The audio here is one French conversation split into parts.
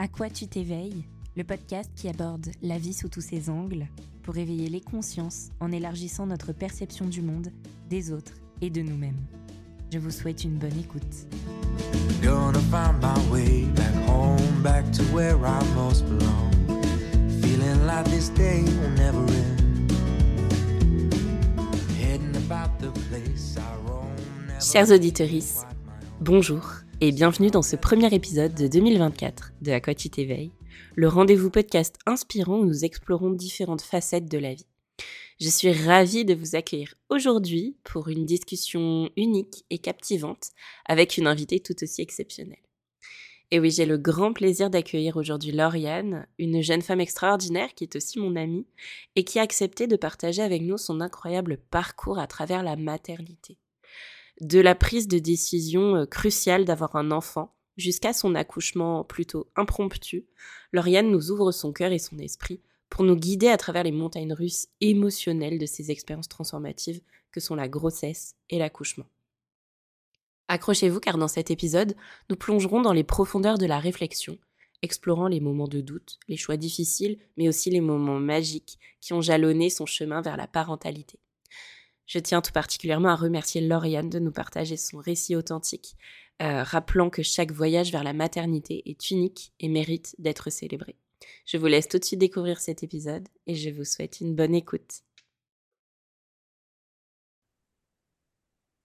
À quoi tu t'éveilles? Le podcast qui aborde la vie sous tous ses angles pour éveiller les consciences en élargissant notre perception du monde, des autres et de nous-mêmes. Je vous souhaite une bonne écoute. Gonna find my way back home, back to where I most belong. Feeling like this day will never end. Heading about the place I roam. Chers auditeurs, bonjour et bienvenue dans ce premier épisode de 2024 de À quoi le rendez-vous podcast inspirant où nous explorons différentes facettes de la vie. Je suis ravie de vous accueillir aujourd'hui pour une discussion unique et captivante avec une invitée tout aussi exceptionnelle. Et oui, j'ai le grand plaisir d'accueillir aujourd'hui Lauriane, une jeune femme extraordinaire qui est aussi mon amie et qui a accepté de partager avec nous son incroyable parcours à travers la maternité de la prise de décision euh, cruciale d'avoir un enfant jusqu'à son accouchement plutôt impromptu, Lauriane nous ouvre son cœur et son esprit pour nous guider à travers les montagnes russes émotionnelles de ces expériences transformatives que sont la grossesse et l'accouchement. Accrochez-vous car dans cet épisode, nous plongerons dans les profondeurs de la réflexion, explorant les moments de doute, les choix difficiles, mais aussi les moments magiques qui ont jalonné son chemin vers la parentalité. Je tiens tout particulièrement à remercier Lauriane de nous partager son récit authentique, euh, rappelant que chaque voyage vers la maternité est unique et mérite d'être célébré. Je vous laisse tout de suite découvrir cet épisode et je vous souhaite une bonne écoute.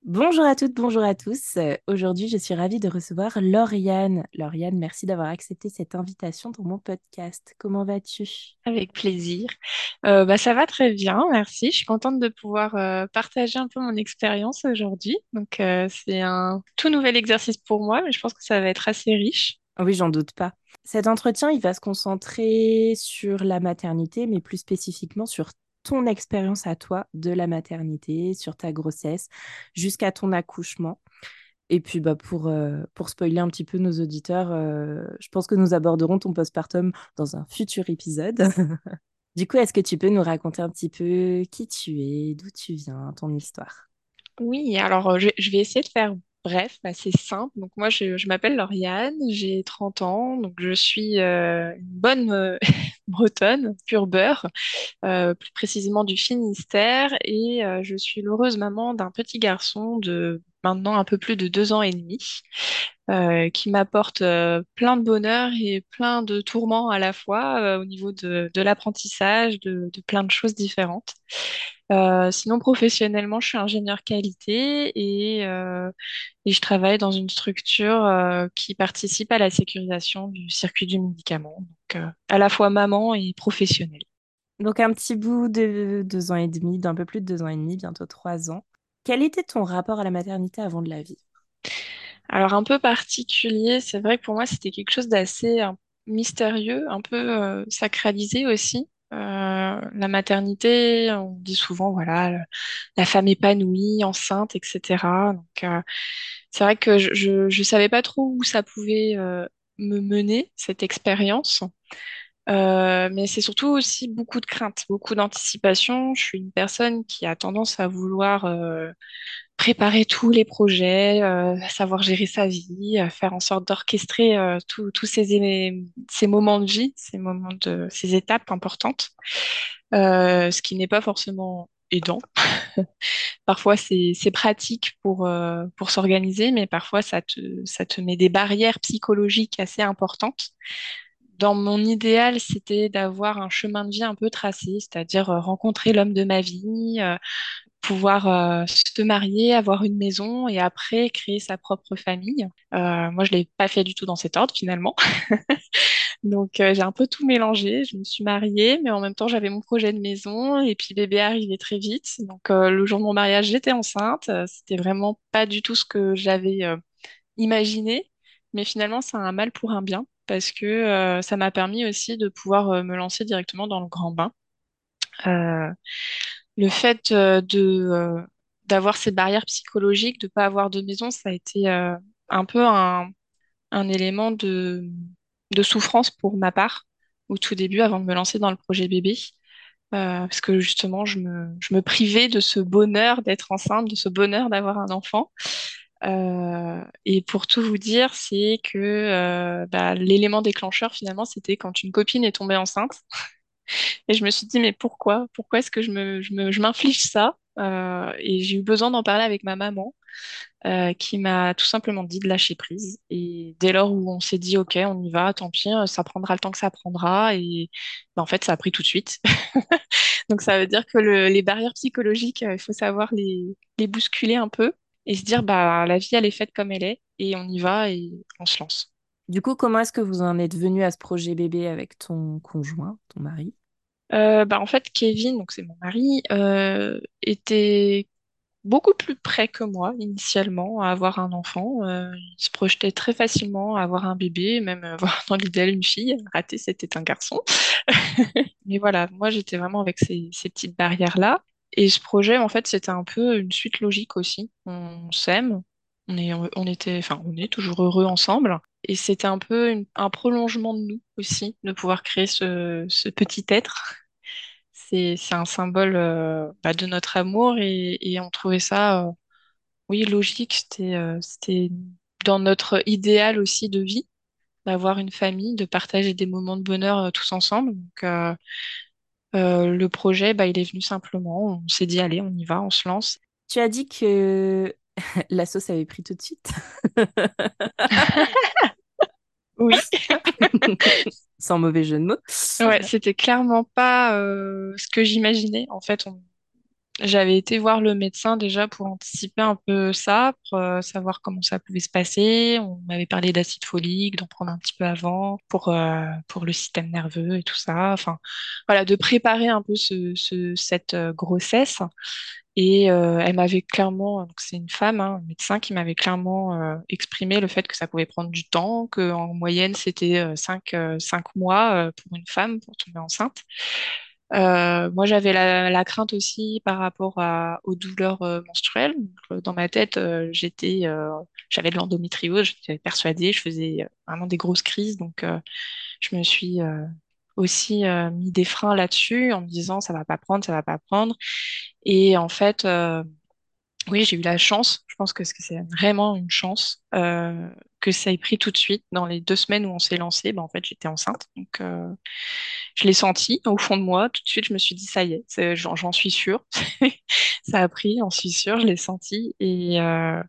Bonjour à toutes, bonjour à tous. Euh, aujourd'hui, je suis ravie de recevoir Lauriane. Lauriane, merci d'avoir accepté cette invitation pour mon podcast. Comment vas-tu? Avec plaisir. Euh, bah, ça va très bien, merci. Je suis contente de pouvoir euh, partager un peu mon expérience aujourd'hui. Donc, c'est un tout nouvel exercice pour moi, mais je pense que ça va être assez riche. Oui, j'en doute pas. Cet entretien, il va se concentrer sur la maternité, mais plus spécifiquement sur ton expérience à toi de la maternité, sur ta grossesse, jusqu'à ton accouchement. Et puis bah, pour, euh, pour spoiler un petit peu nos auditeurs, euh, je pense que nous aborderons ton postpartum dans un futur épisode. du coup, est-ce que tu peux nous raconter un petit peu qui tu es, d'où tu viens, ton histoire? Oui, alors euh, je, je vais essayer de faire bref, assez simple. Donc moi, je, je m'appelle Lauriane, j'ai 30 ans, donc je suis euh, une bonne euh, bretonne, pure beurre, euh, plus précisément du Finistère, et je suis l'heureuse maman d'un petit garçon de maintenant un peu plus de deux ans et demi, qui m'apporte plein de bonheur et plein de tourments à la fois au niveau de, l'apprentissage, de, plein de choses différentes. Euh, sinon, professionnellement, je suis ingénieur qualité et, euh, et je travaille dans une structure euh, qui participe à la sécurisation du circuit du médicament, donc à la fois maman et professionnelle. Donc un petit bout de deux ans et demi, d'un peu plus de deux ans et demi, bientôt trois ans. Quel était ton rapport à la maternité avant de la vie Alors un peu particulier, c'est vrai que pour moi c'était quelque chose d'assez mystérieux, un peu sacralisé aussi. Euh, la maternité, on dit souvent, voilà, la femme épanouie, enceinte, etc. Donc, euh, c'est vrai que je, je, savais pas trop où ça pouvait euh, me mener, cette expérience. Mais c'est surtout aussi beaucoup de crainte, beaucoup d'anticipation. Je suis une personne qui a tendance à vouloir préparer tous les projets, euh, savoir gérer sa vie, euh, faire en sorte d'orchestrer euh, tous ces, ces moments de vie, ces moments de ces étapes importantes, ce qui n'est pas forcément aidant. parfois c'est pratique pour pour s'organiser, mais parfois ça te ça te met des barrières psychologiques assez importantes. Dans mon idéal, c'était d'avoir un chemin de vie un peu tracé, c'est-à-dire rencontrer l'homme de ma vie, pouvoir euh, se marier, avoir une maison et après créer sa propre famille. Euh, moi, je l'ai pas fait du tout dans cet ordre finalement. Donc, euh, j'ai un peu tout mélangé. Je me suis mariée, mais en même temps, j'avais mon projet de maison et puis bébé arrivait très vite. Donc, le jour de mon mariage, j'étais enceinte. C'était vraiment pas du tout ce que j'avais imaginé, mais finalement, c'est un mal pour un bien parce que ça m'a permis aussi de pouvoir me lancer directement dans le grand bain le fait euh, de euh, d'avoir ces barrières psychologiques, de pas avoir de maison, ça a été euh, un peu un, un élément de, de souffrance pour ma part au tout début, avant de me lancer dans le projet bébé. parce que justement, je me, je me privais de ce bonheur d'être enceinte, de ce bonheur d'avoir un enfant. Et pour tout vous dire, c'est que bah, l'élément déclencheur finalement, c'était quand une copine est tombée enceinte. Et je me suis dit, mais pourquoi? Pourquoi est-ce que je me, m'inflige ça? et j'ai eu besoin d'en parler avec ma maman. Euh, qui m'a tout simplement dit de lâcher prise. Et dès lors où on s'est dit, OK, on y va, tant pis, euh, ça prendra le temps que ça prendra. Et ben, en fait, ça a pris tout de suite. Donc ça veut dire que le, les barrières psychologiques, euh, il faut savoir les bousculer un peu et se dire, bah, la vie, elle est faite comme elle est et on y va et on se lance. Du coup, comment est-ce que vous en êtes venu à ce projet bébé avec ton conjoint, ton mari? Euh, bah, en fait, Kevin, donc c'est mon mari, euh, était beaucoup plus près que moi initialement à avoir un enfant. Euh, il se projetait très facilement à avoir un bébé, même avoir dans l'idéal une fille. Raté, c'était un garçon. Mais voilà, moi j'étais vraiment avec ces, ces petites barrières-là. Et ce projet, en fait, c'était un peu une suite logique aussi. On s'aime, on est, on était, enfin, on est toujours heureux ensemble. Et c'était un peu un prolongement de nous aussi, de pouvoir créer ce, petit être c'est un symbole euh, bah, de notre amour et, on trouvait ça, euh, oui, logique. C'était euh, c'était dans notre idéal aussi de vie, d'avoir une famille, de partager des moments de bonheur tous ensemble. Donc, euh, le projet, bah, il est venu simplement. On s'est dit, allez, on y va, on se lance. Tu as dit que la sauce avait pris tout de suite. Oui. Sans mauvais jeu de mots. Ouais, c'était clairement pas euh, ce que j'imaginais. En fait, on, J'avais été voir le médecin déjà pour anticiper un peu ça, pour euh, savoir comment ça pouvait se passer. On m'avait parlé d'acide folique, d'en prendre un petit peu avant pour, euh, pour le système nerveux et tout ça. Enfin, voilà, de préparer un peu ce, ce, cette euh, grossesse. Et elle m'avait clairement, c'est une femme, hein, un médecin qui m'avait clairement exprimé le fait que ça pouvait prendre du temps, qu'en moyenne c'était euh, cinq, cinq mois pour une femme pour tomber enceinte. Euh, moi, j'avais la, la crainte aussi par rapport à, aux douleurs euh, menstruelles. Euh, dans ma tête, euh, j'étais, euh, j'avais de l'endométriose, j'étais persuadée, je faisais euh, vraiment des grosses crises. Donc, je me suis aussi mis des freins là-dessus en me disant ça va pas prendre, ça va pas prendre. Et en fait, oui, j'ai eu la chance. Je pense que c'est vraiment une chance euh, que ça ait pris tout de suite. Dans les deux semaines où on s'est lancé, ben, en fait, j'étais enceinte. Donc, euh, je l'ai senti au fond de moi. Tout de suite, je me suis dit, ça y est, j'en suis sûre. Ça a pris, j'en suis sûre, je l'ai senti. Et, euh,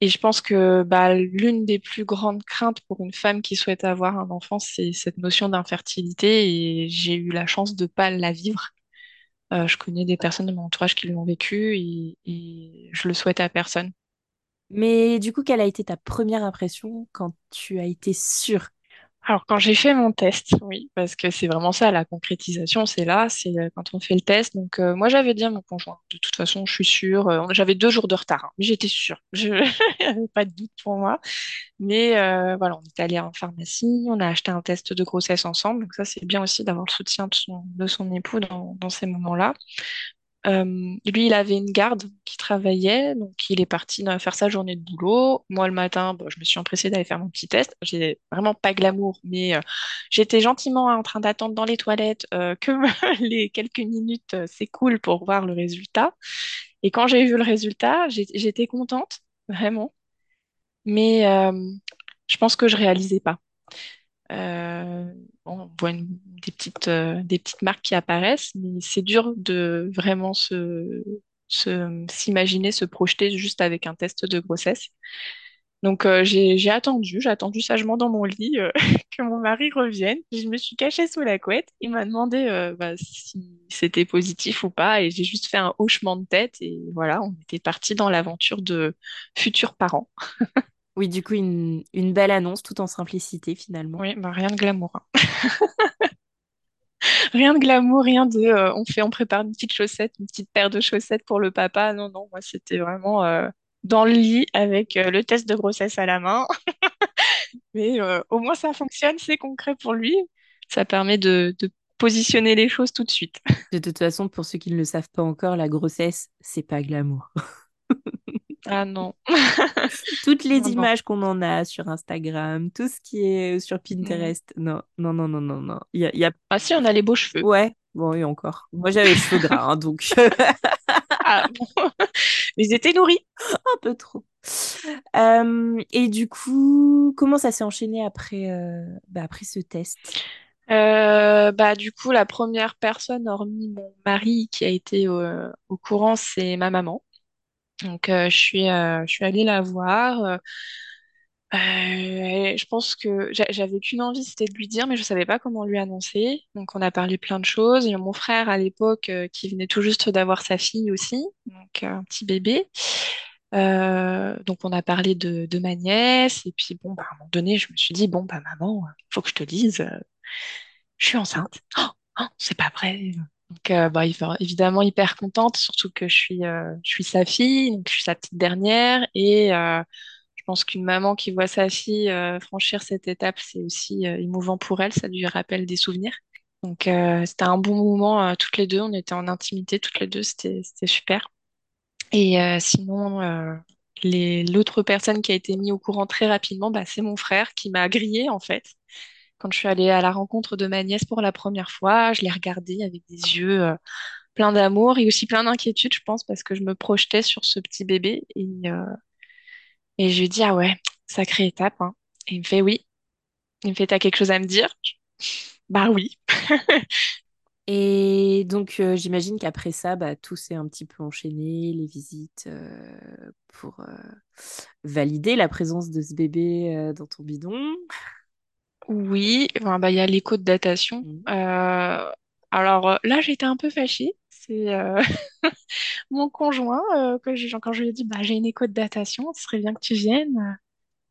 et je pense que bah, l'une des plus grandes craintes pour une femme qui souhaite avoir un enfant, c'est cette notion d'infertilité. Et j'ai eu la chance de pas la vivre. Euh, je connais des personnes de mon entourage qui l'ont vécu et, et je le souhaite à personne. Mais du coup, quelle a été ta première impression quand tu as été sûre? Alors, quand j'ai fait mon test, oui, parce que c'est vraiment ça, la concrétisation, c'est là, c'est euh, quand on fait le test. Donc, euh, moi, j'avais dit à mon conjoint, de toute façon, je suis sûre, euh, j'avais deux jours de retard, hein, mais j'étais sûre, je n'avais pas de doute pour moi. Mais voilà, on est allé en pharmacie, on a acheté un test de grossesse ensemble, donc ça, c'est bien aussi d'avoir le soutien de son, époux dans ces moments-là. Euh, lui, il avait une garde qui travaillait, donc il est parti dans- faire sa journée de boulot. Moi, le matin, bon, je me suis empressée d'aller faire mon petit test. J'ai vraiment pas glamour, mais euh, j'étais gentiment en train d'attendre dans les toilettes euh, que les quelques minutes euh, s'écoulent pour voir le résultat. Et quand j'ai vu le résultat, j'étais contente, vraiment, mais euh, je pense que je réalisais pas. Euh, on voit des petites, euh, des petites marques qui apparaissent, mais c'est dur de vraiment se, s'imaginer, se projeter juste avec un test de grossesse. Donc euh, j'ai, attendu, j'ai attendu sagement dans mon lit que mon mari revienne. Je me suis cachée sous la couette. Il m'a demandé bah, si c'était positif ou pas, et j'ai juste fait un hochement de tête. Et voilà, on était parti dans l'aventure de futurs parents. Oui, du coup, une, une belle annonce tout en simplicité finalement. Oui, bah, rien de glamour. hein. Rien de glamour, rien de euh, on fait, on prépare une petite chaussette, une petite paire de chaussettes pour le papa. Non, non, moi c'était vraiment euh, dans le lit avec euh, le test de grossesse à la main. Mais euh, au moins ça fonctionne, c'est concret pour lui. Ça permet de, de positionner les choses tout de suite. De toute façon, pour ceux qui ne le savent pas encore, la grossesse, c'est pas glamour. Ah non, Toutes les non, images qu'on en a sur Instagram, tout ce qui est sur Mm. Pinterest, non, non, non, non, non, non. Y a, y a- Ah si, on a les beaux cheveux. Ouais, bon, et encore. Moi, j'avais les cheveux gras, hein, donc Ah, bon. Ils étaient nourris. Un peu trop. Euh, et du coup, comment ça s'est enchaîné après, euh, bah, après ce test? Euh, bah, du coup, la première personne, hormis mon mari, qui a été au, au courant, c'est ma maman. Donc, euh, je suis, euh, je suis allée la voir. Euh, je pense que j'a- j'avais qu'une envie, c'était de lui dire, mais je savais pas comment lui annoncer. Donc, on a parlé plein de choses. Il y a mon frère à l'époque qui venait tout juste d'avoir sa fille aussi, donc un petit bébé. Donc, on a parlé de, de ma nièce. Et puis, bon, bah, à un moment donné, je me suis dit, bon, bah, maman, faut que je te dise, je suis enceinte. Oh, oh, c'est pas vrai. Donc, euh, bah, évi- évidemment, hyper contente, surtout que je suis, euh, je suis sa fille, donc je suis sa petite dernière. Et euh, je pense qu'une maman qui voit sa fille euh, franchir cette étape, c'est aussi émouvant pour elle, ça lui rappelle des souvenirs. Donc, c'était un bon moment, toutes les deux, on était en intimité, toutes les deux, c'était, super. Et sinon, l'autre personne qui a été mise au courant très rapidement, bah, c'est mon frère qui m'a grillée, en fait. Quand je suis allée à la rencontre de ma nièce pour la première fois, je l'ai regardée avec des yeux euh, pleins d'amour et aussi plein d'inquiétude, je pense, parce que je me projetais sur ce petit bébé. Et, euh, je lui ai dit, ah ouais, sacrée étape, hein. Et il me fait oui. Il me fait, t'as quelque chose à me dire? Bah oui. Et donc, euh, j'imagine qu'après ça, bah, tout s'est un petit peu enchaîné, les visites pour valider la présence de ce bébé dans ton bidon. Oui, enfin, bah, il y a l'écho de datation. Mhm. Euh, alors euh, là, j'étais un peu fâchée. C'est euh, mon conjoint, euh, que j'ai- quand je lui ai dit, bah, j'ai une écho de datation, ce serait bien que tu viennes.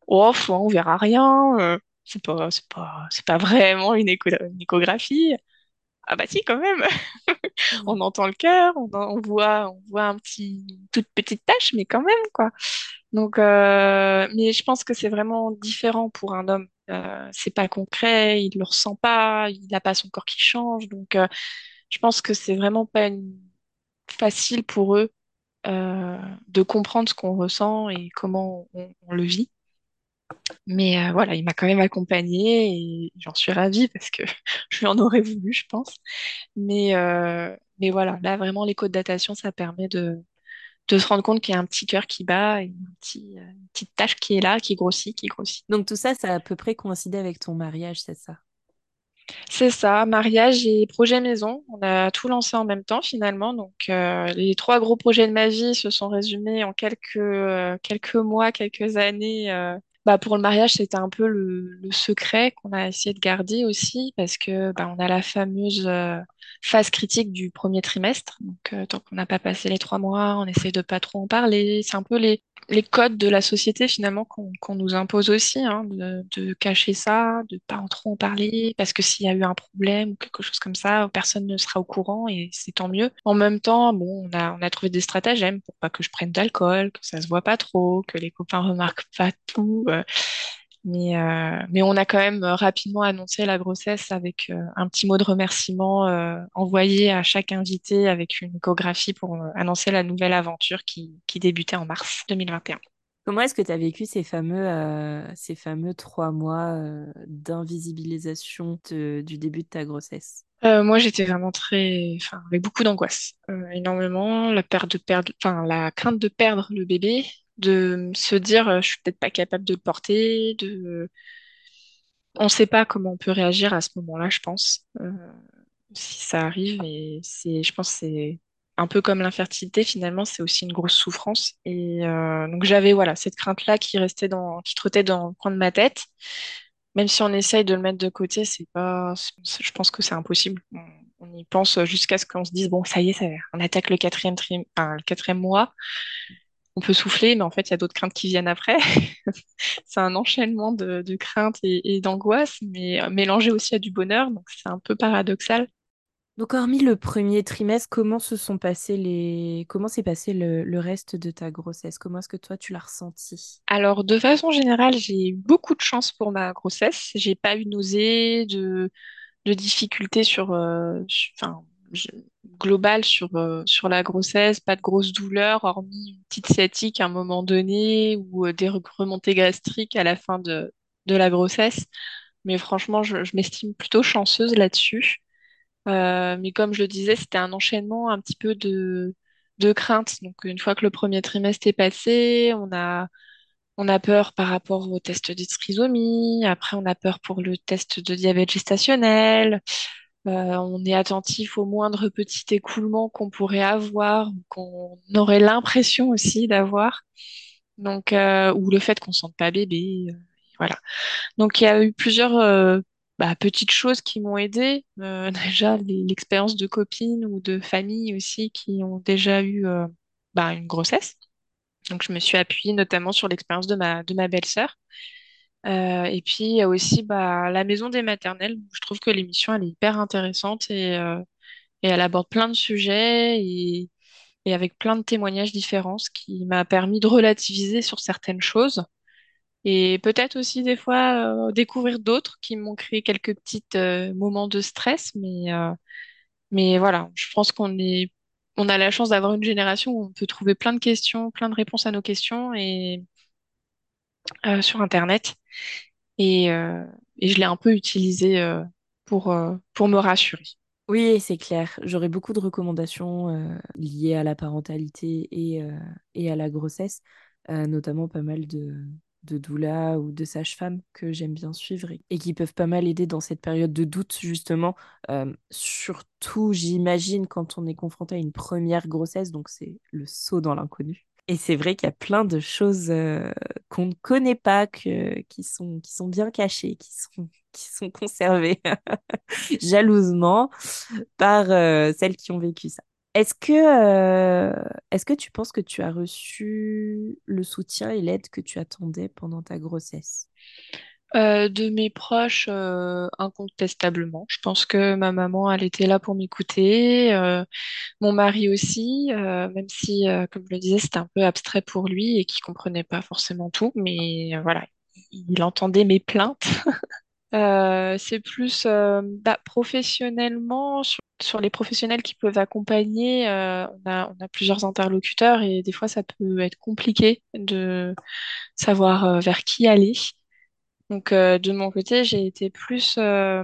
Oh, faut, on verra rien. euh, c'est pas, c'est pas, c'est pas vraiment une écho, une échographie. Ah bah si, quand même. On entend le cœur, on, on voit, on voit un petit, une toute petite tache, mais quand même, quoi. Donc, euh, mais je pense que c'est vraiment différent pour un homme. Euh, c'est pas concret, il le ressent pas, il n'a pas son corps qui change. Donc, euh, je pense que c'est vraiment pas facile pour eux euh, de comprendre ce qu'on ressent et comment on, le vit. Mais euh, voilà, il m'a quand même accompagnée et j'en suis ravie parce que je lui en aurais voulu, je pense. Mais, mais voilà, là vraiment l'écho de datation, ça permet de, de se rendre compte qu'il y a un petit cœur qui bat et petit, euh, une petite tache qui est là, qui grossit, qui grossit. Donc, tout ça, ça a à peu près coïncidé avec ton mariage, c'est ça? C'est ça, mariage et projet maison. On a tout lancé en même temps finalement. Donc euh, les trois gros projets de ma vie se sont résumés en quelques, euh, quelques mois, quelques années. euh. Bah, pour le mariage, c'était un peu le, secret qu'on a essayé de garder aussi parce que bah, on a la fameuse euh, phase critique du premier trimestre. Donc euh, tant qu'on n'a pas passé les trois mois, on essaie de pas trop en parler. C'est un peu les, les codes de la société finalement qu'on nous impose aussi, hein, de, de cacher ça, de pas en trop en parler, parce que s'il y a eu un problème ou quelque chose comme ça, personne ne sera au courant et c'est tant mieux. En même temps, bon, on a, on a trouvé des stratagèmes pour pas que je prenne d'alcool, que ça se voit pas trop, que les copains remarquent pas tout. euh, mais, euh, mais on a quand même euh, rapidement annoncé la grossesse avec euh, un petit mot de remerciement euh, envoyé à chaque invité avec une échographie pour annoncer la nouvelle aventure qui, qui débutait en mars 2021. Comment est-ce que tu as vécu ces fameux, ces fameux trois mois d'invisibilisation du début de ta grossesse? Euh, moi, j'étais vraiment très, enfin, avec beaucoup d'angoisse, Euh, énormément, la peur de perdre, enfin, la crainte de perdre le bébé, de se dire, euh, je suis peut-être pas capable de le porter, de, on ne sait pas comment on peut réagir à ce moment-là, je pense, euh, si ça arrive, et c'est, je pense, c'est un peu comme l'infertilité, finalement, c'est aussi une grosse souffrance, et euh, donc j'avais, voilà, cette crainte-là qui restait dans, qui trottait dans le coin de ma tête. Même si on essaye de le mettre de côté, c'est pas, je pense que c'est impossible. On, y pense jusqu'à ce qu'on se dise, bon, ça y est, ça, on attaque le quatrième le quatrième mois. On peut souffler, mais en fait, il y a d'autres craintes qui viennent après. C'est un enchaînement de, de craintes et, et d'angoisses, mais euh, mélangé aussi à du bonheur, donc c'est un peu paradoxal. Donc, hormis le premier trimestre, comment se sont passés les... comment s'est passé le, le reste de ta grossesse? Comment est-ce que toi, tu l'as ressenti? Alors, de façon générale, j'ai eu beaucoup de chance pour ma grossesse. J'ai pas eu de nausées, de, de difficultés sur, euh, sur- enfin, je- globales sur, euh, sur la grossesse, pas de grosses douleurs, hormis une petite sciatique à un moment donné ou euh, des re- remontées gastriques à la fin de, de la grossesse. Mais franchement, je, je m'estime plutôt chanceuse là-dessus. Euh, mais comme je le disais, c'était un enchaînement un petit peu de, de crainte. Donc, une fois que le premier trimestre est passé, on a, on a peur par rapport au test de. Après, on a peur pour le test de diabète gestationnel. Euh, on est attentif au moindre petit écoulement qu'on pourrait avoir, qu'on aurait l'impression aussi d'avoir. Donc, euh, ou le fait qu'on sente pas bébé. euh, voilà. Donc, il y a eu plusieurs bah, petites choses qui m'ont aidée. Euh, déjà, l'expérience de copines ou de familles aussi qui ont déjà eu bah, une grossesse. Donc, je me suis appuyée notamment sur l'expérience de ma, de ma belle-sœur. Euh, et puis, il y a aussi bah, la maison des maternelles. Je trouve que l'émission, elle est hyper intéressante et, euh, et elle aborde plein de sujets et, avec plein de témoignages différents, ce qui m'a permis de relativiser sur certaines choses. Et peut-être aussi des fois euh, découvrir d'autres qui m'ont créé quelques petits moments de stress. Mais, mais voilà, je pense qu'on est, on a la chance d'avoir une génération où on peut trouver plein de questions, plein de réponses à nos questions euh, sur Internet. Et, euh, et je l'ai un peu utilisé euh, pour, pour me rassurer. Oui, c'est clair. J'aurais beaucoup de recommandations liées à la parentalité et, et à la grossesse, notamment pas mal de, de doulas ou de sages-femmes que j'aime bien suivre et, qui peuvent pas mal aider dans cette période de doute, justement. Surtout, j'imagine, quand on est confronté à une première grossesse, donc c'est le saut dans l'inconnu. Et c'est vrai qu'il y a plein de choses euh, qu'on ne connaît pas, qui sont, bien cachées, qui sont, conservées jalousement par euh, celles qui ont vécu ça. Euh, est-ce que tu penses que tu as reçu le soutien et l'aide que tu attendais pendant ta grossesse? Euh, de mes proches, euh, incontestablement. Je pense que ma maman, elle était là pour m'écouter. euh, mon mari aussi, même si, comme je le disais, c'était un peu abstrait pour lui et qu'il comprenait pas forcément tout. Mais voilà, il, entendait mes plaintes. C'est plus bah, professionnellement, sur, sur les professionnels qui peuvent accompagner, on a, on a plusieurs interlocuteurs et des fois ça peut être compliqué de savoir vers qui aller. Donc euh, de mon côté, j'ai été plus euh,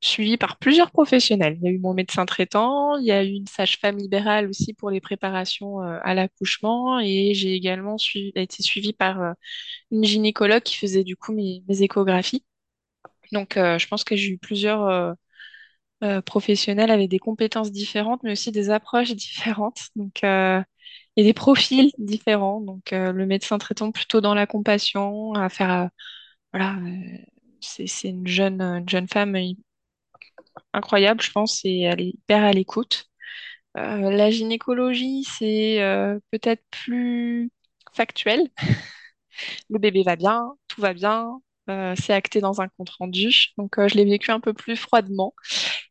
suivie par plusieurs professionnels. Il y a eu mon médecin traitant, il y a eu une sage-femme libérale aussi pour les préparations euh, à l'accouchement et j'ai également été suivie par une gynécologue qui faisait du coup mes, échographies. Donc, je pense que j'ai eu plusieurs professionnels avec des compétences différentes, mais aussi des approches différentes. Donc, et des profils différents. Donc, le médecin traitant plutôt dans la compassion, à faire, voilà, euh, c'est une jeune, une jeune femme hy- incroyable, je pense, et elle est hyper à l'écoute. Euh, la gynécologie, c'est euh, peut-être plus factuel. Le bébé va bien, tout va bien. euh, c'est acté dans un compte rendu. Donc, euh, je l'ai vécu un peu plus froidement.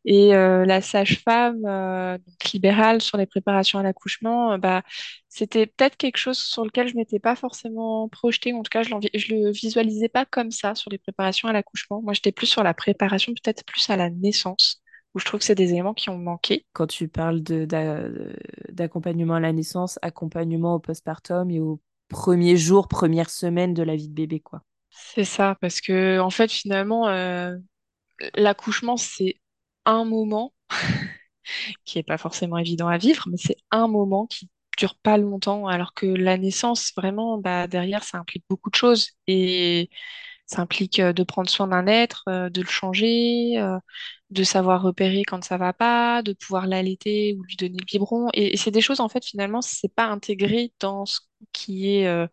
Et euh, la sage-femme euh, donc libérale sur les préparations à l'accouchement, euh, bah, c'était peut-être quelque chose sur lequel je m'étais pas forcément projetée. En tout cas, je je le visualisais pas comme ça sur les préparations à l'accouchement. Moi, j'étais plus sur la préparation, peut-être plus à la naissance, où je trouve que c'est des éléments qui ont manqué. Quand tu parles d'accompagnement à la naissance, accompagnement au postpartum et au premier jour, première semaine de la vie de bébé, quoi. C'est ça, parce que en fait, finalement, euh, l'accouchement, c'est un moment qui est pas forcément évident à vivre, mais c'est un moment qui dure pas longtemps, alors que la naissance, vraiment, bah, derrière, ça implique beaucoup de choses. Et ça implique euh, de prendre soin d'un être, euh, de le changer, euh, de savoir repérer quand ça va pas, de pouvoir l'allaiter ou lui donner le biberon. Et, c'est des choses, en fait, finalement, c'est pas intégré dans ce qui est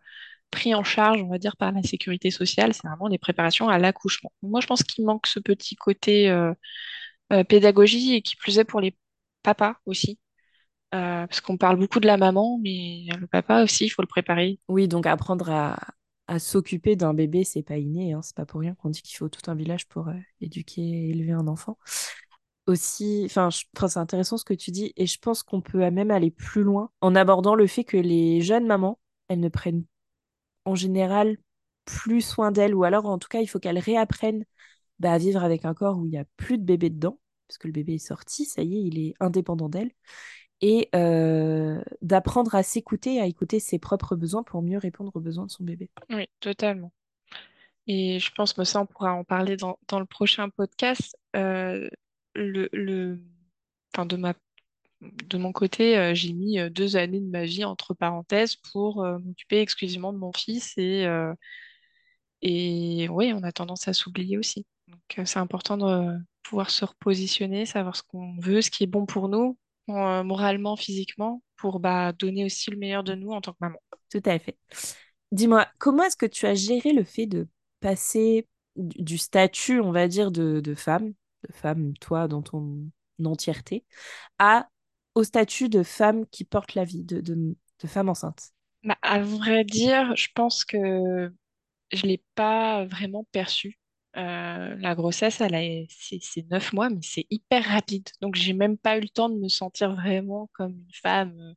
pris en charge, on va dire, par la sécurité sociale. C'est vraiment les préparations à l'accouchement. Moi, je pense qu'il manque ce petit côté pédagogie et qui plus est pour les papas aussi. Euh, parce qu'on parle beaucoup de la maman, mais le papa aussi, il faut le préparer. Oui, donc apprendre à, à s'occuper d'un bébé, c'est pas inné, hein. C'est pas pour rien qu'on dit qu'il faut tout un village pour euh, éduquer et élever un enfant. Aussi, enfin, c'est intéressant ce que tu dis, et je pense qu'on peut même aller plus loin en abordant le fait que les jeunes mamans, elles ne prennent en général plus soin d'elles, ou alors en tout cas, il faut qu'elles réapprennent bah, à vivre avec un corps où il n'y a plus de bébé dedans, parce que le bébé est sorti, ça y est, il est indépendant d'elle, et euh, d'apprendre à s'écouter, à écouter ses propres besoins pour mieux répondre aux besoins de son bébé. Oui, totalement. Et je pense que ça, on pourra en parler dans, dans le prochain podcast. Euh, le, de ma de mon côté, j'ai mis deux années de ma vie entre parenthèses pour m'occuper exclusivement de mon fils et, et oui, on a tendance à s'oublier aussi. Donc c'est important de pouvoir se repositionner, savoir ce qu'on veut, ce qui est bon pour nous, moralement, physiquement, pour bah, donner aussi le meilleur de nous en tant que maman. Tout à fait. Dis-moi, comment est-ce que tu as géré le fait de passer du statut, on va dire, de, femme, de femme, toi, dans ton entièreté, à au statut de femme qui porte la vie, de, de, femme enceinte? Bah, À vrai dire, je pense que je ne l'ai pas vraiment perçu. Euh, la grossesse, elle a, c'est, neuf mois, mais c'est hyper rapide. Donc, j'ai même pas eu le temps de me sentir vraiment comme une femme euh,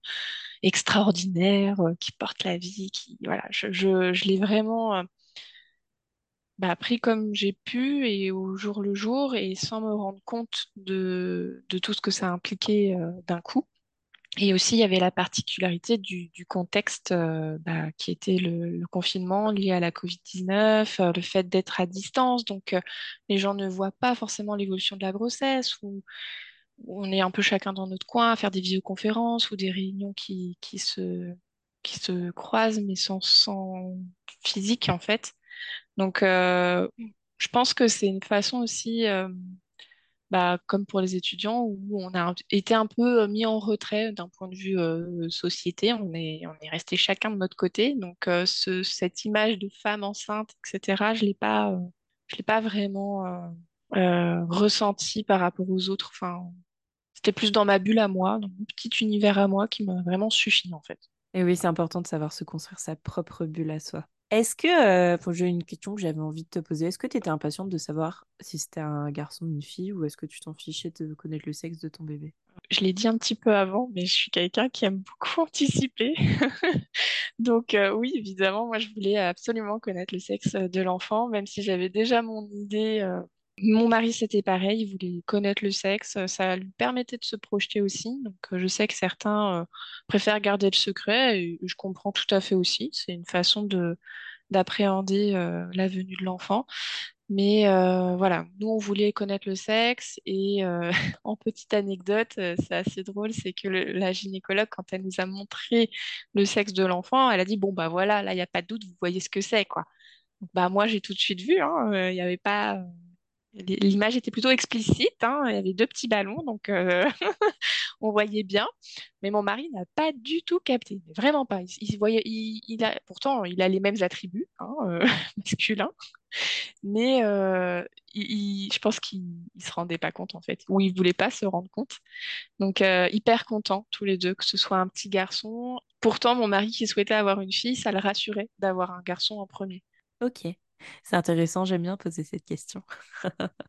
extraordinaire euh, qui porte la vie. Qui, voilà, je, l'ai vraiment bah, pris comme j'ai pu et au jour le jour et sans me rendre compte de, de tout ce que ça impliquait d'un coup. Et aussi, il y avait la particularité du, contexte euh, bah, qui était le, confinement lié à la Covid-19, euh, le fait d'être à distance. Donc, euh, les gens ne voient pas forcément l'évolution de la grossesse, ou on est un peu chacun dans notre coin à faire des visioconférences ou des réunions qui, qui, se, qui se croisent, mais sans, sans physique, en fait. Donc, je pense que c'est une façon aussi bah, comme pour les étudiants, où on a été un peu euh, mis en retrait d'un point de vue euh, société. On est, resté chacun de notre côté. Donc, euh, ce, cette image de femme enceinte, etc., je ne l'ai pas, l'ai pas vraiment ressenti par rapport aux autres. Enfin, c'était plus dans ma bulle à moi, dans mon petit univers à moi qui m'a vraiment suffi, en fait. Et oui, c'est important de savoir se construire sa propre bulle à soi. Est-ce que, euh, j'ai une question que j'avais envie de te poser, est-ce que tu étais impatiente de savoir si c'était un garçon ou une fille, ou est-ce que tu t'en fichais de connaître le sexe de ton bébé? Je l'ai dit un petit peu avant, mais je suis quelqu'un qui aime beaucoup anticiper. Donc euh, oui, évidemment, moi je voulais absolument connaître le sexe de l'enfant, même si j'avais déjà mon idée euh, mon mari, c'était pareil, il voulait connaître le sexe, ça lui permettait de se projeter aussi. Euh, je sais que certains euh, préfèrent garder le secret et je comprends tout à fait aussi. C'est une façon de d'appréhender euh, la venue de l'enfant. Mais voilà, nous, on voulait connaître le sexe et en petite anecdote, c'est assez drôle, c'est que la gynécologue, quand elle nous a montré le sexe de l'enfant, elle a dit, bon, bah voilà, là, il n'y a pas de doute, vous voyez ce que c'est, quoi. Bah, moi, j'ai tout de suite vu, hein, il n'y avait pas L'image était plutôt explicite, hein. il y avait deux petits ballons, donc euh, on voyait bien. Mais mon mari n'a pas du tout capté, vraiment pas. Il, voyait, il, a, pourtant, il a les mêmes attributs hein, euh, masculins, mais euh, je pense qu'il ne se rendait pas compte en fait, ou il voulait pas se rendre compte. Donc hyper content tous les deux que ce soit un petit garçon. Pourtant, mon mari qui souhaitait avoir une fille, ça le rassurait d'avoir un garçon en premier. Ok. C'est intéressant, j'aime bien poser cette question.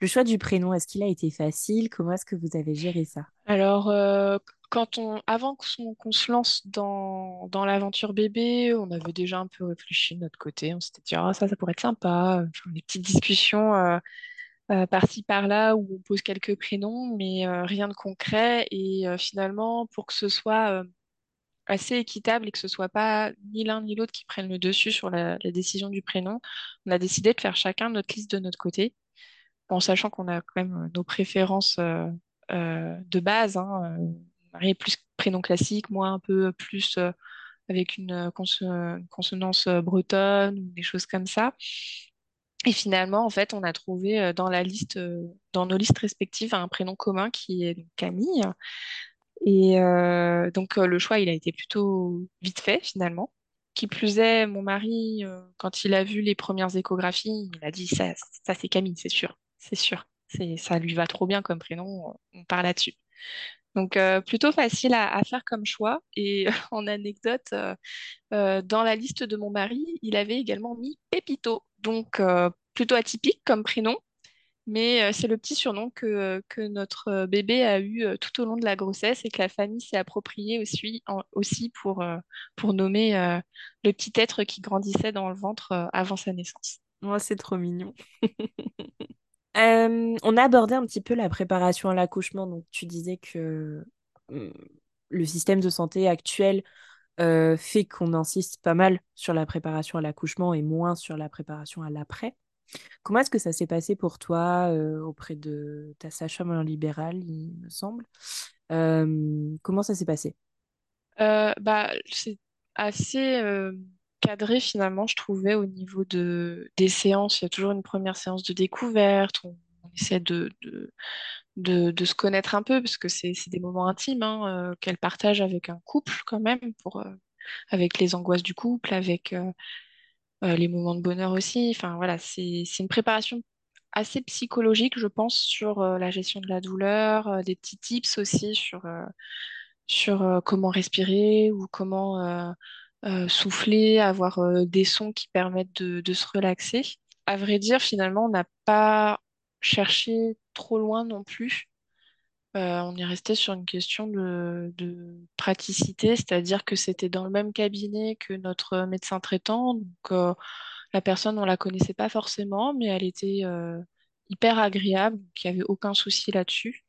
le choix du prénom, est-ce qu'il a été facile? Comment est-ce que vous avez géré ça? Alors, euh, quand on, avant qu'on se lance dans, dans l'aventure bébé, on avait déjà un peu réfléchi de notre côté. On s'était dit, ah, ça, ça pourrait être sympa. Des petites discussions euh, euh, par-ci, par-là, où on pose quelques prénoms, mais rien de concret. Et finalement, pour que ce soit assez équitable et que ce soit pas ni l'un ni l'autre qui prennent le dessus sur la, décision du prénom, on a décidé de faire chacun notre liste de notre côté, en sachant qu'on a quand même euh, nos préférences euh, euh, de base. Hein, Marie plus prénom classique, moi un peu plus avec une, consonance bretonne des choses comme ça. Et finalement, en fait, on a trouvé dans la liste, dans nos listes respectives, un prénom commun qui est Camille. Et euh, donc euh, le choix, il a été plutôt vite fait finalement. Qui plus est, mon mari, euh, quand il a vu les premières échographies, il a dit ça, ça c'est Camille, c'est sûr, c'est sûr. Ça lui va trop bien comme prénom, on part là-dessus. Donc plutôt facile à, à, faire comme choix. Et en anecdote, dans la liste de mon mari, il avait également mis Pépito, donc plutôt atypique comme prénom, mais euh, c'est le petit surnom que, que, notre euh, bébé a eu euh, tout au long de la grossesse et que la famille s'est approprié aussi, pour, nommer le petit être qui grandissait dans le ventre avant sa naissance. Moi, c'est trop mignon. on a abordé un petit peu la préparation à l'accouchement. Donc, tu disais que mm, le système de santé actuel fait qu'on insiste pas mal sur la préparation à l'accouchement et moins sur la préparation à l'après. Comment est-ce que ça s'est passé pour toi auprès de ta sage-femme en libéral, il me semble? Comment ça s'est passé? Bah, c'est assez cadré finalement, je trouvais, au niveau de, des séances. Il y a toujours une première séance de découverte. On, essaie de, se connaître un peu parce que c'est des moments intimes hein, qu'elle partage avec un couple quand même, avec les angoisses du couple, avec les moments de bonheur aussi. Enfin voilà, c'est une préparation assez psychologique, je pense, sur euh, la gestion de la douleur, euh, des petits tips aussi sur euh, sur euh, comment respirer ou comment euh, euh, souffler, avoir euh, des sons qui permettent de, de se relaxer. À vrai dire, finalement, on n'a pas cherché trop loin non plus. Euh, on est resté sur une question de, de praticité, c'est-à-dire que c'était dans le même cabinet que notre médecin traitant. Donc, euh, la personne, on la connaissait pas forcément, mais elle était euh, hyper agréable, donc il n'y avait aucun souci là-dessus.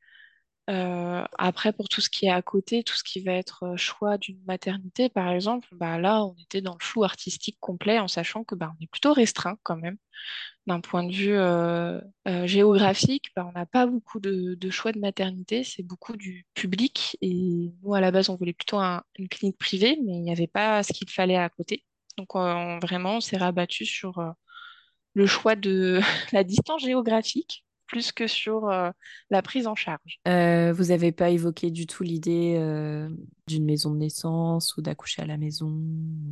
Euh, après, pour tout ce qui est à côté, tout ce qui va être euh, choix d'une maternité, par exemple, bah là, on était dans le flou artistique complet en sachant que bah, on est plutôt restreint quand même. D'un point de vue euh, géographique, bah, on n'a pas beaucoup de, choix de maternité, c'est beaucoup du public. Et nous, à la base, on voulait plutôt un- une clinique privée, mais il n'y avait pas ce qu'il fallait à côté. Donc, on- vraiment, on s'est rabattu sur le choix de la distance géographique plus que sur euh, la prise en charge. Euh, vous n'avez pas évoqué du tout l'idée euh, d'une maison de naissance ou d'accoucher à la maison?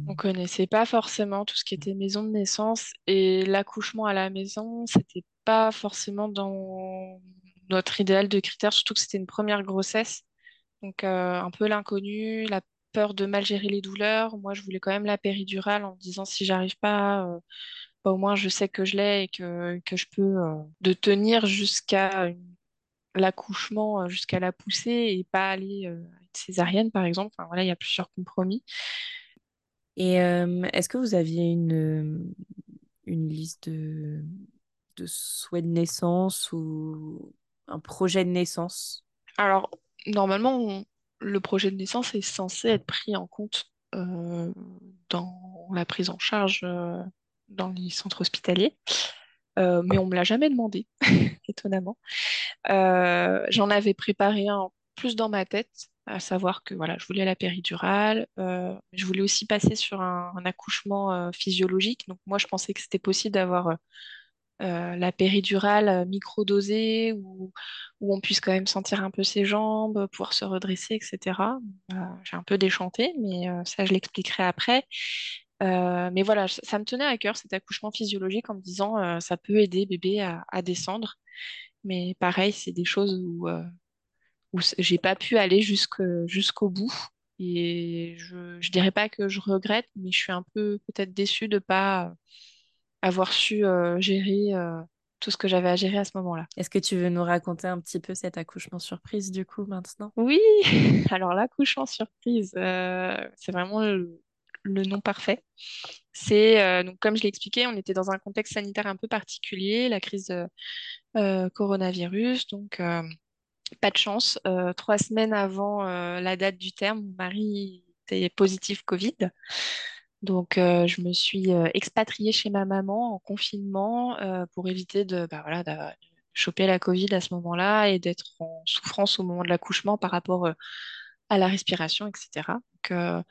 On connaissait pas forcément tout ce qui était maison de naissance et l'accouchement à la maison, c'était pas forcément dans notre idéal de critères, surtout que c'était une première grossesse. Donc un peu l'inconnu, la peur de mal gérer les douleurs. Moi, je voulais quand même la péridurale en me disant si j'arrive pas, bah, au moins je sais que je l'ai et que, que je peux euh, de tenir jusqu'à l'accouchement, euh, jusqu'à la poussée et pas aller euh, à une césarienne, par exemple. Enfin, voilà, il y a plusieurs compromis. Et euh, est-ce que vous aviez une, une liste de, de souhaits de naissance ou un projet de naissance? Alors, normalement, on- le projet de naissance est censé être pris en compte euh, dans la prise en charge euh, dans les centres hospitaliers, Euh, mais on me l'a jamais demandé, étonnamment. Euh, j'en avais préparé un plus dans ma tête, à savoir que voilà, je voulais la péridurale, euh, je voulais aussi passer sur un, accouchement physiologique. Donc moi, je pensais que c'était possible d'avoir la péridurale microdosée où, où on puisse quand même sentir un peu ses jambes, pouvoir se redresser, etc. J'ai un peu déchanté, mais ça, je l'expliquerai après. Euh, mais voilà, ça, me tenait à cœur cet accouchement physiologique en me disant euh, ça peut aider bébé à, à descendre. Mais pareil, c'est des choses où, euh, où j'ai pas pu aller jusqu'au bout. Et je, je dirais pas que je regrette, mais je suis un peu peut-être déçue de pas avoir su euh, gérer euh, tout ce que j'avais à gérer à ce moment-là. Est-ce que tu veux nous raconter un petit peu cet accouchement surprise du coup maintenant? Oui, alors l'accouchement surprise, euh, c'est vraiment le, le nom parfait. C'est euh, donc comme je l'ai expliqué, on était dans un contexte sanitaire un peu particulier, la crise euh, coronavirus, donc euh, pas de chance. Euh, trois semaines avant la date du terme, mon mari était positif Covid. Donc, je me suis expatriée chez ma maman en confinement pour éviter de, bah, voilà, de choper la Covid à ce moment-là et d'être en souffrance au moment de l'accouchement par rapport à la respiration, etc. Donc,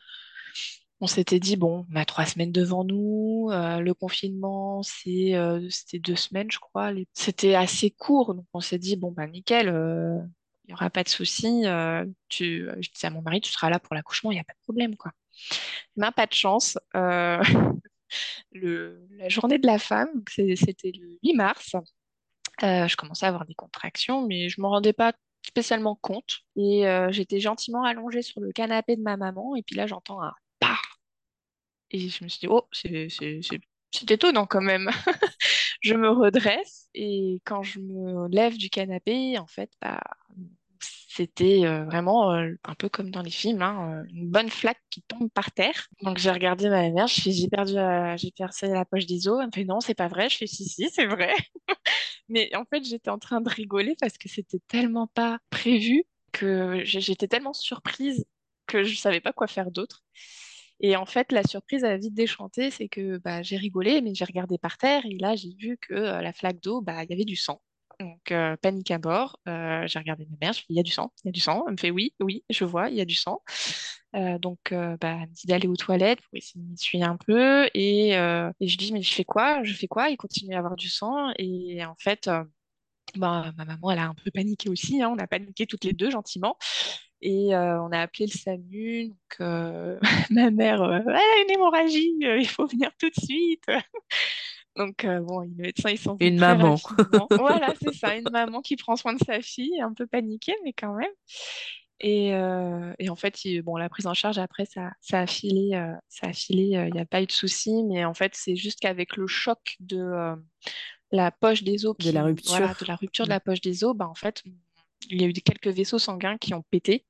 on s'était dit, bon, on a trois semaines devant nous. euh, le confinement, euh, c'était deux semaines, je crois. C'était assez court. Donc, on s'est dit, bon, bah, nickel, euh, il n'y aura pas de souci. tu, je disais à mon mari, tu seras là pour l'accouchement, il n'y a pas de problème, quoi. Ben, pas de chance. la journée de la femme, c'était le 8 mars. Je commençais à avoir des contractions, mais je m'en rendais pas spécialement compte. Et j'étais gentiment allongée sur le canapé de ma maman, et puis là j'entends un pa. Et je me suis dit, oh, c'est étonnant quand même. Je me redresse, et quand je me lève du canapé, en fait, bah, c'était euh, vraiment euh, un peu comme dans les films, hein, une bonne flaque qui tombe par terre. Donc j'ai regardé ma mère, je j'ai perdu, j'ai percé la poche des os. Elle me fait non, c'est pas vrai. Je fais si si, c'est vrai. Mais en fait, j'étais en train de rigoler parce que c'était tellement pas prévu que j'étais tellement surprise que je savais pas quoi faire d'autre. Et en fait, la surprise a vite déchanté, c'est que bah, j'ai rigolé, mais j'ai regardé par terre et là, j'ai vu que la flaque d'eau, bah, il y avait du sang. Donc, panique à bord. J'ai regardé ma mère, je lui il y a du sang, il y a du sang. Elle me fait, oui, oui, je vois, il y a du sang. Donc, bah, elle me dit d'aller aux toilettes pour essayer de m'essuyer un peu. Et, euh, et je dis, mais je fais quoi? Je fais quoi? Il continue à avoir du sang. Et en fait, ma maman, elle a un peu paniqué aussi. hein. On a paniqué toutes les deux gentiment. Et euh, on a appelé le SAMU. Donc, euh, ma mère, euh, elle a une hémorragie, euh, il faut venir tout de suite. Donc, bon, le médecin, il s'en veut Une maman. Voilà, c'est ça, une maman qui prend soin de sa fille, un peu paniquée, mais quand même. Et, et en fait, il- bon, la prise en charge, après, ça, ça a filé, ça a filé, il n'y a pas eu de souci, mais en fait, c'est juste qu'avec le choc de la poche des os, De la qui, voilà, de rupture. la rupture de la poche des os, bah, en fait, il y a eu quelques vaisseaux sanguins qui ont pété.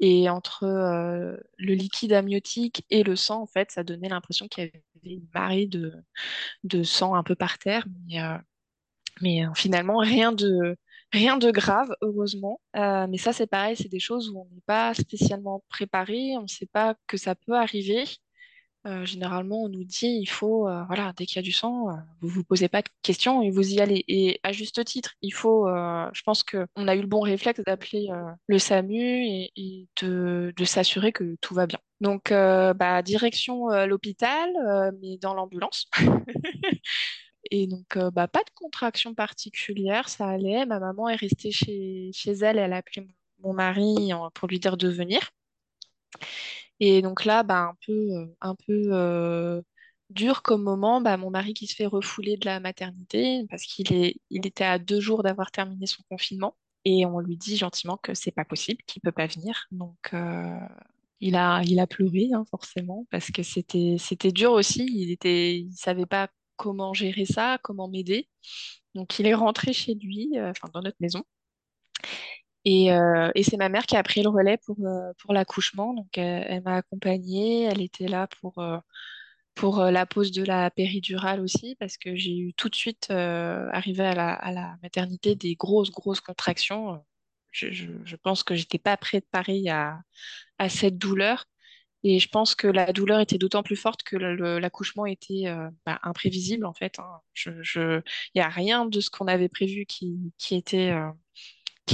Et entre euh, le liquide amniotique et le sang, en fait, ça donnait l'impression qu'il y avait une marée de, de sang un peu par terre. Mais, euh, mais euh, finalement, rien de, rien de grave, heureusement. Mais ça, c'est pareil, c'est des choses où on n'est pas spécialement préparé, on ne sait pas que ça peut arriver. Euh, généralement, on nous dit, il faut, euh, voilà, dès qu'il y a du sang, euh, vous vous posez pas de questions et vous y allez. Et à juste titre, il faut, je pense que on a eu le bon réflexe d'appeler le SAMU et, de, s'assurer que tout va bien. Donc, bah, direction l'hôpital, mais dans l'ambulance. Et donc, bah, pas de contraction particulière, ça allait. Ma maman est restée chez, chez elle, elle a appelé mon mari pour lui dire de venir. Et donc là, bah, un peu, euh, un peu euh, dur comme moment, bah, mon mari qui se fait refouler de la maternité parce qu'il est, il était à deux jours d'avoir terminé son confinement. Et on lui dit gentiment que c'est pas possible, qu'il peut pas venir. Donc, euh, il a, il a pleuré, hein, forcément, parce que c'était, dur aussi. Il était, il savait pas comment gérer ça, comment m'aider. Donc, il est rentré chez lui, enfin, dans notre maison. Et, euh, et c'est ma mère qui a pris le relais pour, euh, pour l'accouchement. Donc, euh, elle m'a accompagnée. Elle était là pour, pour la pose de la péridurale aussi, parce que j'ai eu tout de suite, arrivé à la, à la maternité, des grosses, grosses contractions. Je, je, pense que j'étais pas préparée à, à cette douleur. Et je pense que la douleur était d'autant plus forte que l'accouchement était bah, imprévisible, en fait. hein. Il n'y a rien de ce qu'on avait prévu qui, qui était,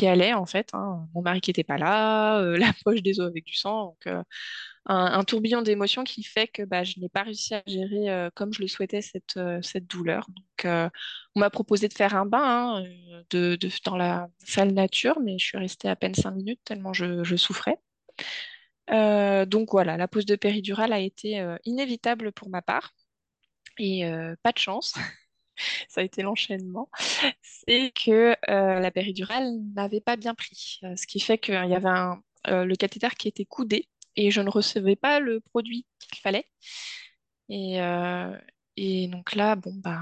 allait en fait. hein. Mon mari qui était pas là, euh, la poche des os avec du sang, donc euh, un, tourbillon d'émotions qui fait que bah, je n'ai pas réussi à gérer euh, comme je le souhaitais cette, douleur. Donc on m'a proposé de faire un bain hein, de, dans la salle nature, mais je suis restée à peine cinq minutes tellement je, je souffrais. Donc voilà, la pose de péridurale a été inévitable pour ma part. Et pas de chance, ça a été l'enchaînement, c'est que euh, la péridurale n'avait pas bien pris. Euh, ce qui fait qu'il y avait euh, le cathéter qui était coudé et je ne recevais pas le produit qu'il fallait. Et, donc là, bon, bah,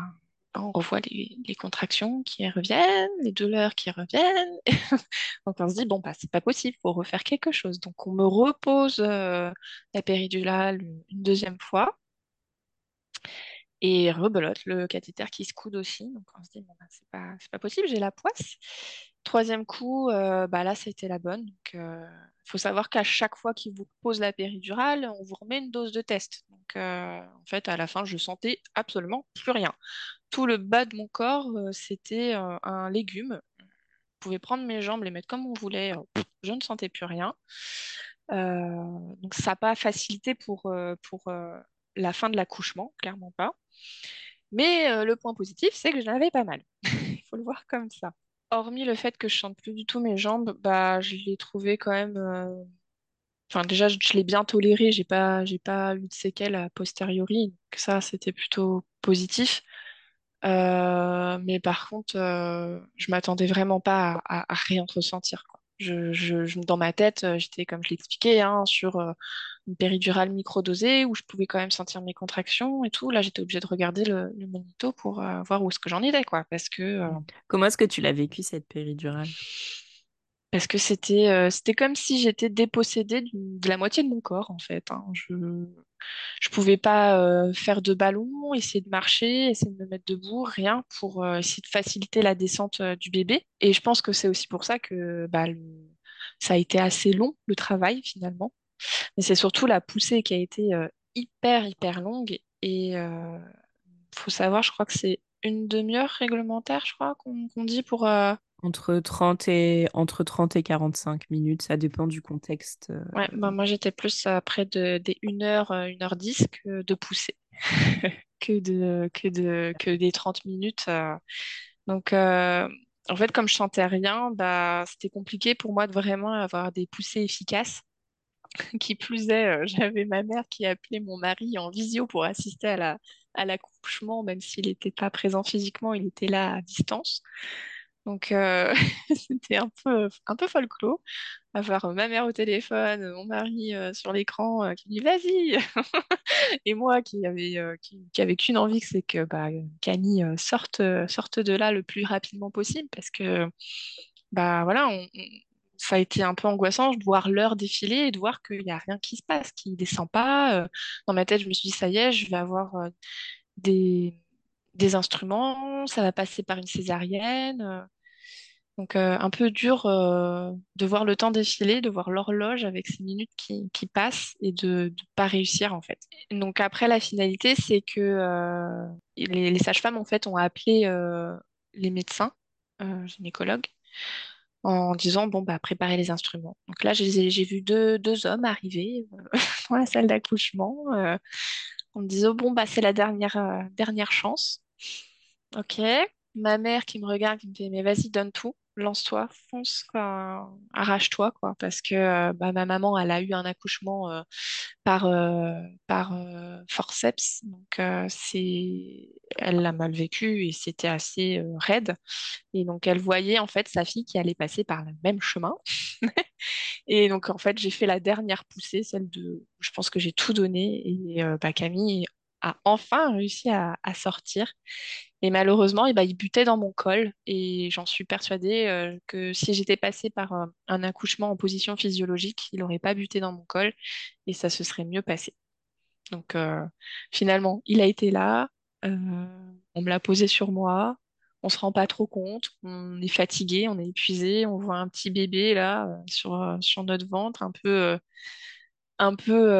on revoit les, contractions qui reviennent, les douleurs qui reviennent. Donc on se dit, bon, bah, c'est pas possible, faut refaire quelque chose. Donc on me repose la péridurale une deuxième fois. Et rebelote, le cathéter qui se coude aussi. Donc on se dit, bon, bah, c'est pas, possible, j'ai la poisse. Troisième coup, euh, bah là, c'était la bonne. Il faut savoir qu'à chaque fois qu'il vous pose la péridurale, on vous remet une dose de test. Donc euh, en fait, à la fin, je sentais absolument plus rien. Tout le bas de mon corps, euh, c'était euh, un légume. On pouvait prendre mes jambes, les mettre comme on voulait. euh, je ne sentais plus rien. Euh, donc ça n'a pas facilité pour, euh, pour euh, la fin de l'accouchement, clairement pas. Mais euh, le point positif, c'est que je n'avais pas mal. Il faut le voir comme ça. Hormis le fait que je sente plus du tout mes jambes, bah je l'ai trouvé quand même. euh, Enfin déjà, je, l'ai bien toléré. J'ai pas, j'ai pas eu de séquelles a posteriori. Ça, c'était plutôt positif. Euh, mais par contre, je m'attendais vraiment pas à, rien ressentir. Je, je, je- dans ma tête, j'étais, comme je l'expliquais, hein, sur une péridurale microdosée où je pouvais quand même sentir mes contractions et tout. Là, j'étais obligée de regarder le, le monito pour euh, voir où est-ce que j'en étais, quoi. Parce que, euh, Comment est-ce que tu l'as vécu, cette péridurale? parce que c'était euh, c'était comme si j'étais dépossédée de la moitié de mon corps, en fait. hein. Je, Je pouvais pas faire de ballon, essayer de marcher, essayer de me mettre debout, rien pour essayer de faciliter la descente du bébé. Et je pense que c'est aussi pour ça que bah, le- ça a été assez long, le travail finalement. Mais c'est surtout la poussée qui a été euh, hyper, hyper longue. Et euh, faut savoir, je crois que c'est une demi-heure réglementaire, je crois, qu'on dit pour... euh, Entre 30 et, entre 30 et 45 minutes, ça dépend du contexte. Ouais, bah, moi j'étais plus à près de, des 1 heure, euh, 1h10 que de pousser, que, de, que, de, que des 30 minutes. Donc, euh, en fait, comme je sentais rien, bah, c'était compliqué pour moi de vraiment avoir des poussées efficaces. Qui plus est, euh, j'avais ma mère qui appelait mon mari en visio pour assister à la, à l'accouchement, même s'il n'était pas présent physiquement, il était là à distance. Donc, euh, c'était un peu, un peu folklore, avoir ma mère au téléphone, mon mari euh, sur l'écran euh, qui dit vas-y, et moi qui avait, euh, qui, qui avait qu'une envie, c'est que bah, Camille euh, sorte, euh, sorte de là le plus rapidement possible, parce que bah voilà, on- ça a été un peu angoissant de voir l'heure défiler et de voir qu'il n'y a rien qui se passe, qui descend pas. euh. Dans ma tête, je me suis dit ça y est, je vais avoir euh, des, des instruments, ça va passer par une césarienne. euh. Donc, un peu dur de voir le temps défiler, de voir l'horloge avec ces minutes qui, qui passent et de ne pas réussir, en fait. Donc, après, la finalité, c'est que les, les sages-femmes, en fait, ont appelé les médecins, gynécologues, en disant, bon, bah, préparez les instruments. Donc là, j'ai j'ai vu deux, deux hommes arriver euh, dans la salle d'accouchement euh, en me disant, bon, bah, c'est la dernière, euh, dernière chance. Ok. Ma mère qui me regarde, qui me fait, mais vas-y, donne tout, lance-toi, fonce, arrache-toi, quoi, parce que euh, bah, ma maman, elle a eu un accouchement euh, par, euh, forceps, donc c'est, elle l'a mal vécu et c'était assez raide, et donc elle voyait en fait sa fille qui allait passer par le même chemin, et donc en fait j'ai fait la dernière poussée, celle de, je pense que j'ai tout donné, et bah, Camille a enfin réussi à sortir. Et malheureusement, eh ben, il butait dans mon col. Et j'en suis persuadée euh, que si j'étais passée par euh, un accouchement en position physiologique, il n'aurait pas buté dans mon col et ça se serait mieux passé. Donc euh, finalement, il a été là. on me l'a posé sur moi. On se rend pas trop compte. On est fatigué, on est épuisé. On voit un petit bébé là sur, sur notre ventre, un peu, un peu,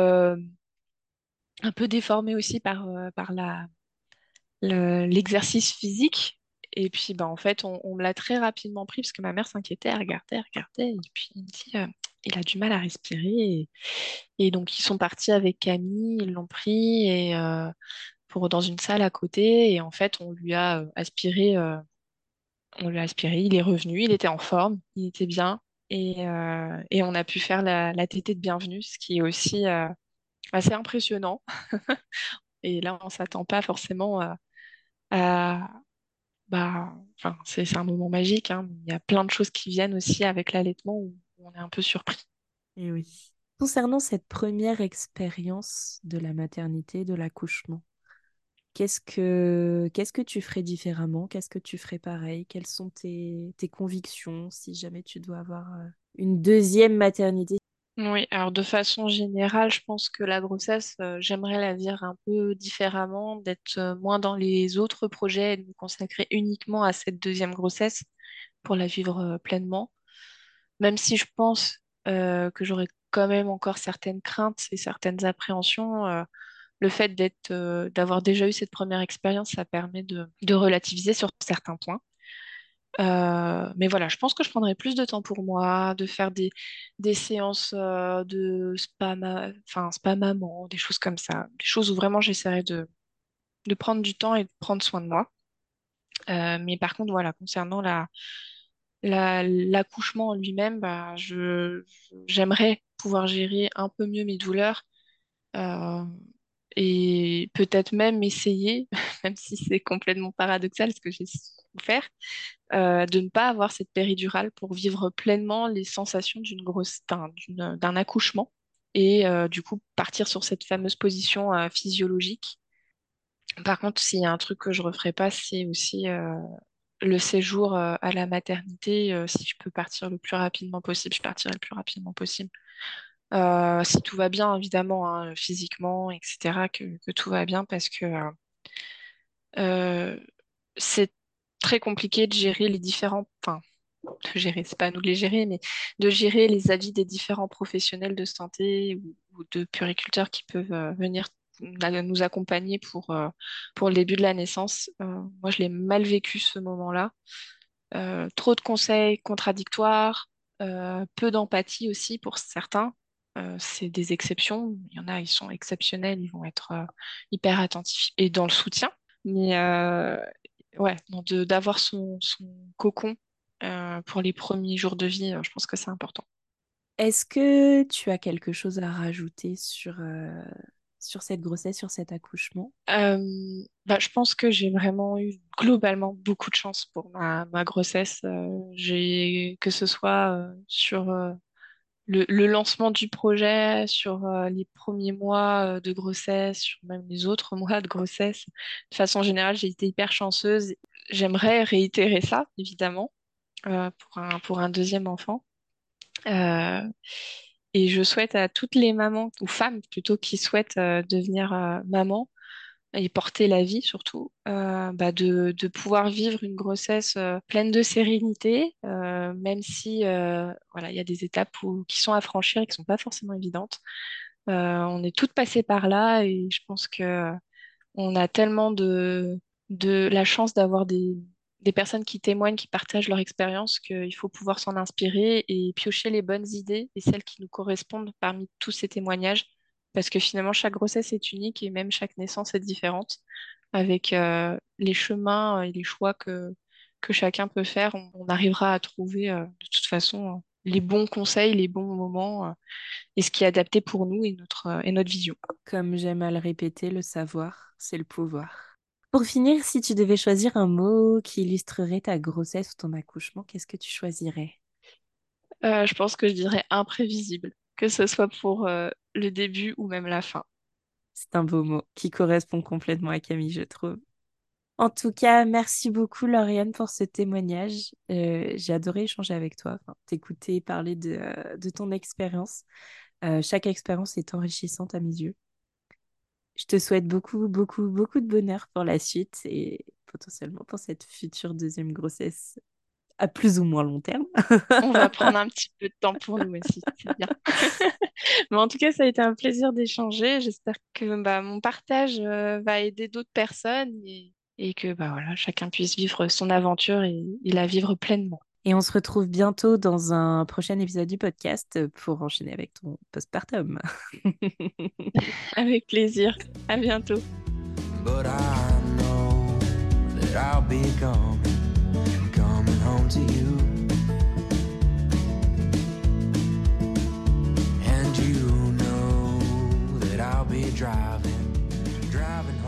un peu déformé aussi par, par la le- l'exercice physique. Et puis, bah, en fait, on, me l'a très rapidement pris parce que ma mère s'inquiétait, elle regardait, elle regardait. Et puis, il me dit, euh, il a du mal à respirer. Et, donc, ils sont partis avec Camille, ils l'ont pris et, euh, pour, dans une salle à côté. Et en fait, on lui a euh, aspiré, on lui a aspiré. Il est revenu, il était en forme, il était bien. Et, et on a pu faire la, la tétée de bienvenue, ce qui est aussi assez impressionnant. Et là, on s'attend pas forcément à- Bah, enfin, c'est un moment magique, hein. Il y a plein de choses qui viennent aussi avec l'allaitement où on est un peu surpris. Et. Concernant cette première expérience de la maternité, de l'accouchement, qu'est-ce que tu ferais différemment? Qu'est-ce que tu ferais pareil? Quelles sont tes, tes convictions si jamais tu dois avoir euh, une deuxième maternité? Oui, alors de façon générale, je pense que la grossesse, euh, j'aimerais la vivre un peu différemment, d'être euh, moins dans les autres projets et de me consacrer uniquement à cette deuxième grossesse pour la vivre euh, pleinement. Même si je pense que j'aurais quand même encore certaines craintes et certaines appréhensions, le fait d'être, d'avoir déjà eu cette première expérience, ça permet de relativiser sur certains points. Euh, mais voilà, je pense que je prendrais plus de temps pour moi, de faire des, des séances euh, de spa, enfin, spa maman, des choses comme ça, des choses où vraiment j'essaierais de, de prendre du temps et de prendre soin de moi. Euh, mais par contre, voilà, concernant la, la, l'accouchement en lui-même, bah, je, j'aimerais pouvoir gérer un peu mieux mes douleurs euh, et peut-être même essayer, même si c'est complètement paradoxal ce que j'ai souffert, euh, de ne pas avoir cette péridurale pour vivre pleinement les sensations d'une grosse, d'un, accouchement et euh, du coup partir sur cette fameuse position euh, physiologique. Par contre, s'il y a un truc que je referais pas, c'est aussi le séjour à la maternité. si je peux partir le plus rapidement possible, je partirai le plus rapidement possible. Euh, si tout va bien, évidemment, hein, physiquement, etc., que, tout va bien, parce que euh, c'est très compliqué de gérer les différents, enfin, de gérer, c'est pas à nous de les gérer, mais de gérer les avis des différents professionnels de santé ou, de puriculteurs qui peuvent euh, venir nous accompagner pour, pour le début de la naissance. Moi, je l'ai mal vécu ce moment-là. Trop de conseils contradictoires, peu d'empathie aussi pour certains. C'est des exceptions. Il y en a, ils sont exceptionnels, ils vont être hyper attentifs et dans le soutien. Mais ouais, d'avoir son, son cocon pour les premiers jours de vie, je pense que c'est important. Est-ce que tu as quelque chose à rajouter sur, sur cette grossesse, sur cet accouchement? Euh, bah, Je pense que j'ai vraiment eu globalement beaucoup de chance pour ma, ma grossesse. Euh, j'ai que ce soit euh, sur le, le, lancement du projet, sur les premiers mois de grossesse, sur même les autres mois de grossesse. De façon générale, j'ai été hyper chanceuse. J'aimerais réitérer ça, évidemment, pour, un, pour un deuxième enfant. Et je souhaite à toutes les mamans, ou femmes plutôt, qui souhaitent euh, devenir euh, maman et porter la vie surtout, euh, bah de, pouvoir vivre une grossesse pleine de sérénité, même si voilà, il y a des étapes qui sont à franchir et qui sont pas forcément évidentes. on est toutes passées par là et je pense que on a tellement de, la chance d'avoir des personnes qui témoignent, qui partagent leur expérience, qu'il faut pouvoir s'en inspirer et piocher les bonnes idées et celles qui nous correspondent parmi tous ces témoignages. Parce que finalement, chaque grossesse est unique et même chaque naissance est différente. Avec euh, les chemins et les choix que, que chacun peut faire, on, arrivera à trouver euh, de toute façon les bons conseils, les bons moments euh, et ce qui est adapté pour nous et notre, et notre vision. Comme j'aime à le répéter, le savoir, c'est le pouvoir. Pour finir, si tu devais choisir un mot qui illustrerait ta grossesse ou ton accouchement, qu'est-ce que tu choisirais? Euh, Je pense que je dirais imprévisible, que ce soit pour euh, le début ou même la fin. C'est un beau mot qui correspond complètement à Camille, je trouve. En tout cas, merci beaucoup Lauriane pour ce témoignage. Euh, j'ai adoré échanger avec toi, t'écouter parler de, de ton expérience. chaque expérience est enrichissante à mes yeux. Je te souhaite beaucoup, beaucoup, beaucoup de bonheur pour la suite et potentiellement pour cette future deuxième grossesse à plus ou moins long terme. On va prendre un petit peu de temps pour nous aussi, c'est bien. Mais en tout cas, ça a été un plaisir d'échanger. J'espère que bah, mon partage euh, va aider d'autres personnes et, et, que bah, voilà, chacun puisse vivre son aventure et, et la vivre pleinement. Et on se retrouve bientôt dans un prochain épisode du podcast pour enchaîner avec ton postpartum. avec plaisir. À bientôt. But I know that I'll be coming, coming home to you. And you know that I'll be driving, driving.